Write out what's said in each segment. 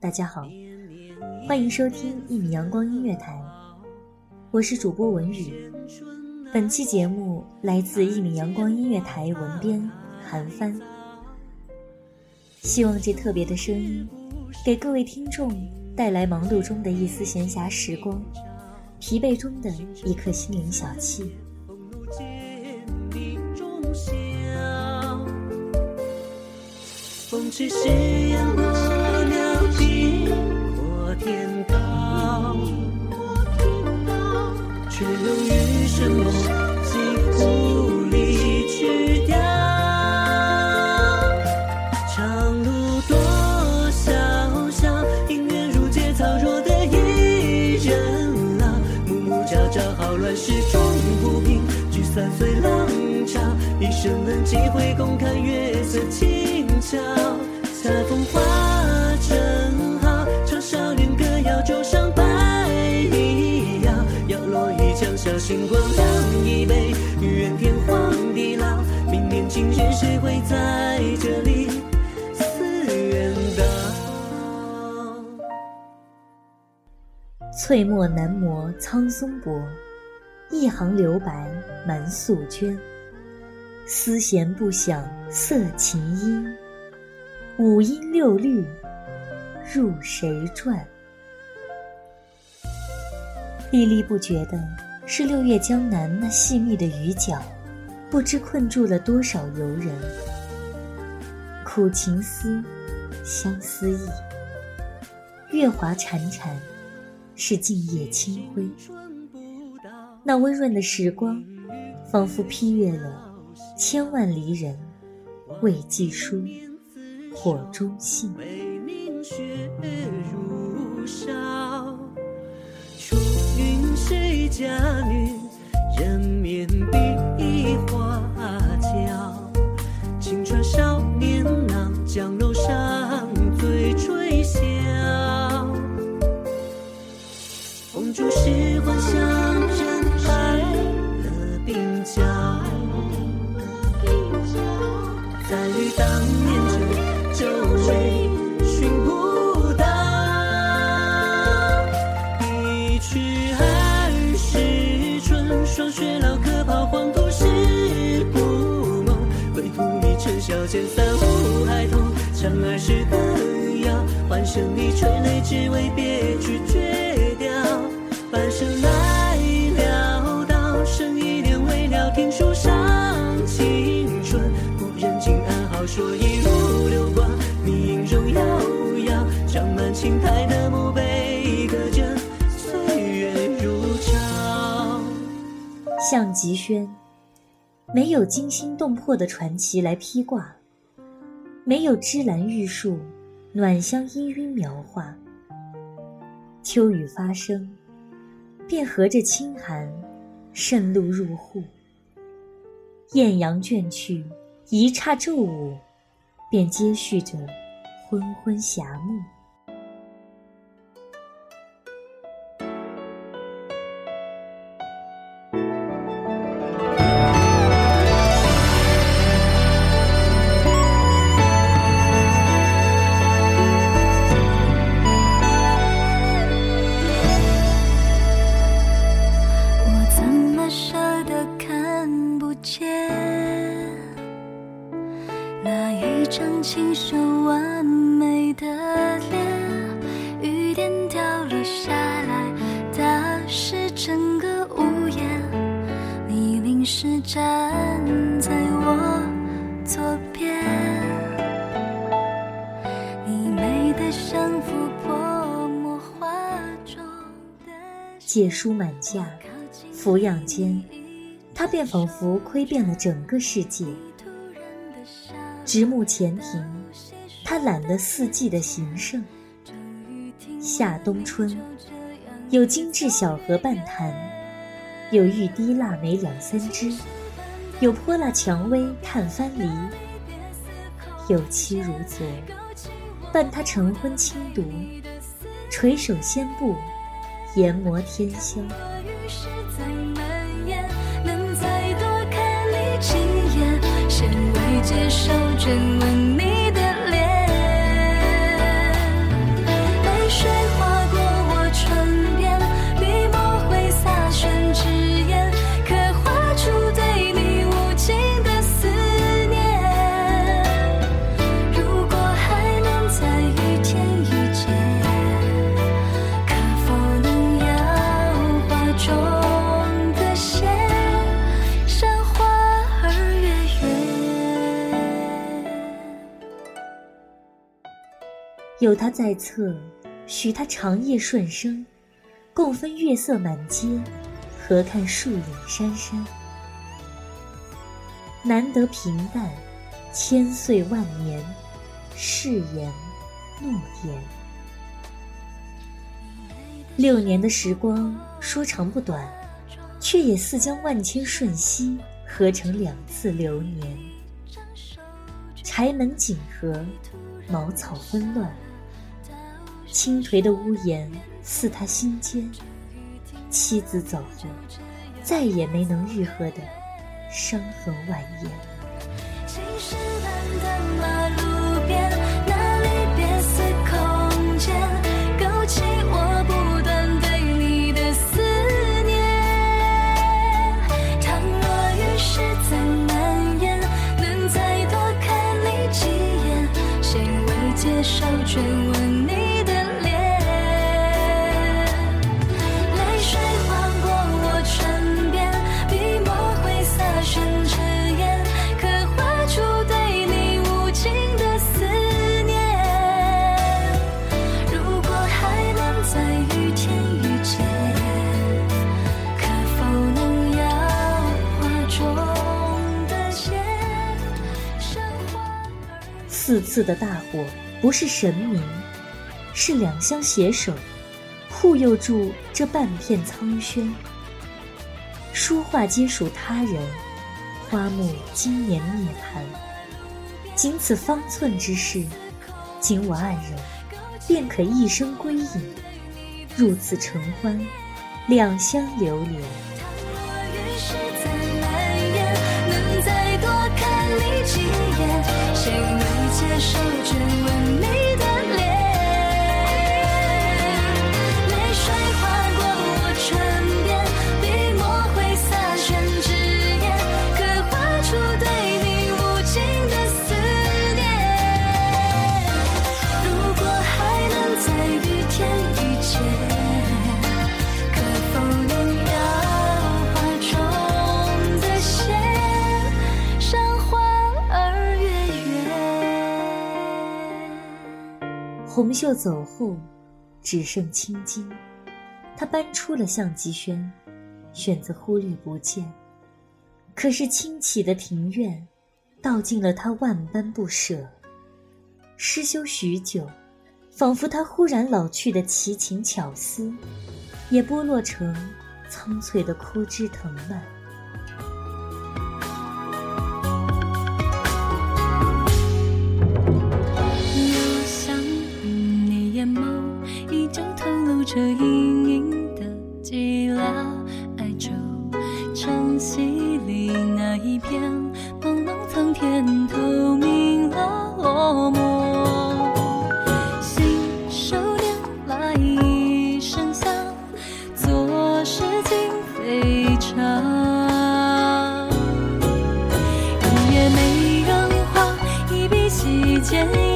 大家好，欢迎收听一米阳光音乐台，我是主播文宇。本期节目来自一米阳光音乐台文编韩帆。希望这特别的声音，给各位听众带来忙碌中的一丝闲暇时光，疲惫中的一颗心灵小憩。风吹夕阳落鸟地或天高，却又余生梦几乎离去掉。长路多萧萧，姻缘如芥草，若得一人老。暮暮朝朝，好乱世终不平，聚散随浪潮。一生能几回，共看月色清悄。恰逢花正好，唱少年歌谣，桌上白蚁摇，摇落一江小星光亮一杯，愿天荒地老。明年今日谁会在这里四愿到？翠墨难磨苍松薄，一行留白满素绢。丝弦不响瑟琴音。五音六律，入谁传？历历不绝的是六月江南那细密的雨脚，不知困住了多少游人。苦情思，相思意，月华潺潺，是静夜清辉。那温润的时光，仿佛批阅了千万离人未寄书。火中信，为凝雪如烧。出云谁家女？欢声里垂泪，只为别去绝掉。半生来潦倒，剩一念未了，听书上青春。故人今安好？说一路流光。荣耀耀，长满青苔的墓碑，刻着岁月如潮。项极轩，没有惊心动魄的传奇来披挂，没有芝兰玉树，暖香氤氲描画。秋雨发生，便和着清寒，渗露入户。艳阳倦去，一刹骤午，便接续着。昏昏霞暮。一张清秀完美的脸，雨点掉落下来，打湿整个屋檐。你淋湿站在我左边，你美得像幅泼墨画中的借书满架，抚养间，他便仿佛窥遍了整个世界。直木前庭，他揽了四季的形胜。夏冬春，有精致小荷半坛，有玉滴腊梅两三枝，有泼辣蔷薇探番篱。有妻如昨，伴他晨昏轻读，垂首仙步，研磨天香。接受着问你他在侧，许他长夜顺生，共分月色满街，何看树影珊珊。难得平淡，千岁万年，誓言诺言。六年的时光说长不短，却也似将万千瞬息合成两次流年。柴门紧合，茅草纷乱。倾颓的屋檐似他心间，妻子走后，再也没能愈合的伤痕万延。青石板的马路边，那离别似空间，勾起我不断对你的思念。倘若雨势再蔓延，能再多看你几眼，谁未接受追问四次的大火不是神明，是两相携手，护佑住这半片苍轩。书画皆属他人，花木今年涅槃。仅此方寸之事，仅我二人，便可一生归隐。入此尘欢，两相流连。若雨势再蔓延，能再多看你几眼，谁未接受追问你红袖走后，只剩青筋。他搬出了相机轩，选择忽略不见。可是清起的庭院，道尽了他万般不舍。失修许久，仿佛他忽然老去的奇情巧思，也剥落成苍翠的枯枝藤蔓。这隐隐的寂寥，哀愁晨曦里那一片茫茫苍天，透明了落寞。信手拈来一声响，坐视金飞长。一叶美人花，一笔细剑。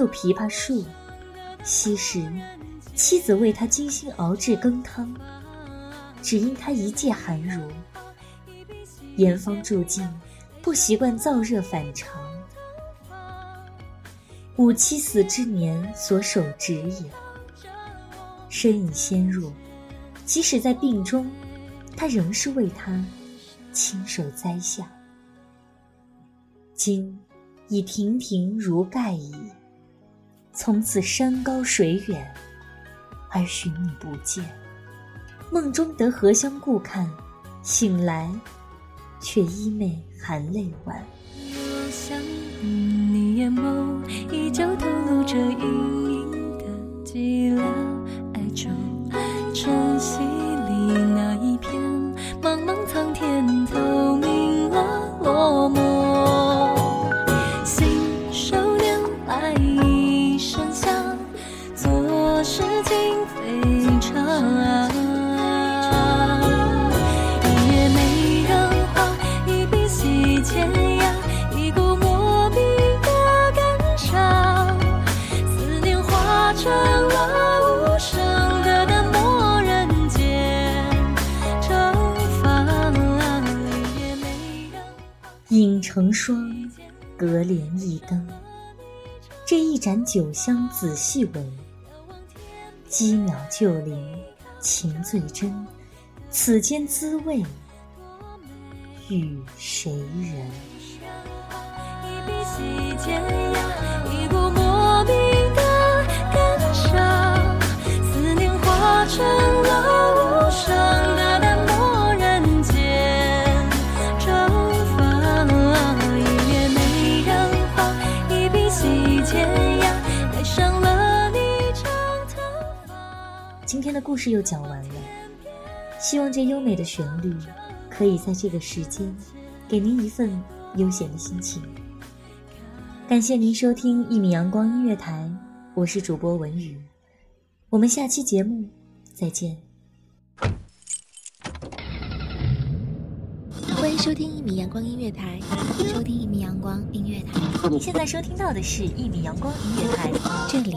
有枇杷树，昔时妻子为他精心熬制羹汤，只因他一介寒儒，严方住境，不习惯燥热反常。吾妻死之年所手植也，身已纤弱，即使在病中，他仍是为他亲手栽下。今已亭亭如盖矣，从此山高水远，而寻你不见。梦中得荷香故看，醒来却衣袂含泪晚。我想你眼眸依旧透露着隐隐的寂寥哀愁，成双，隔帘一灯。这一盏酒香仔细闻，几秒就灵，情最真。此间滋味，与谁人？一笔细间呀，一步今天的故事又讲完了，希望这优美的旋律可以在这个时间给您一份悠闲的心情。感谢您收听一米阳光音乐台，我是主播文宇，我们下期节目再见。欢迎收听一米阳光音乐台，收听一米阳光音乐台，你现在收听到的是一米阳光音乐台，这里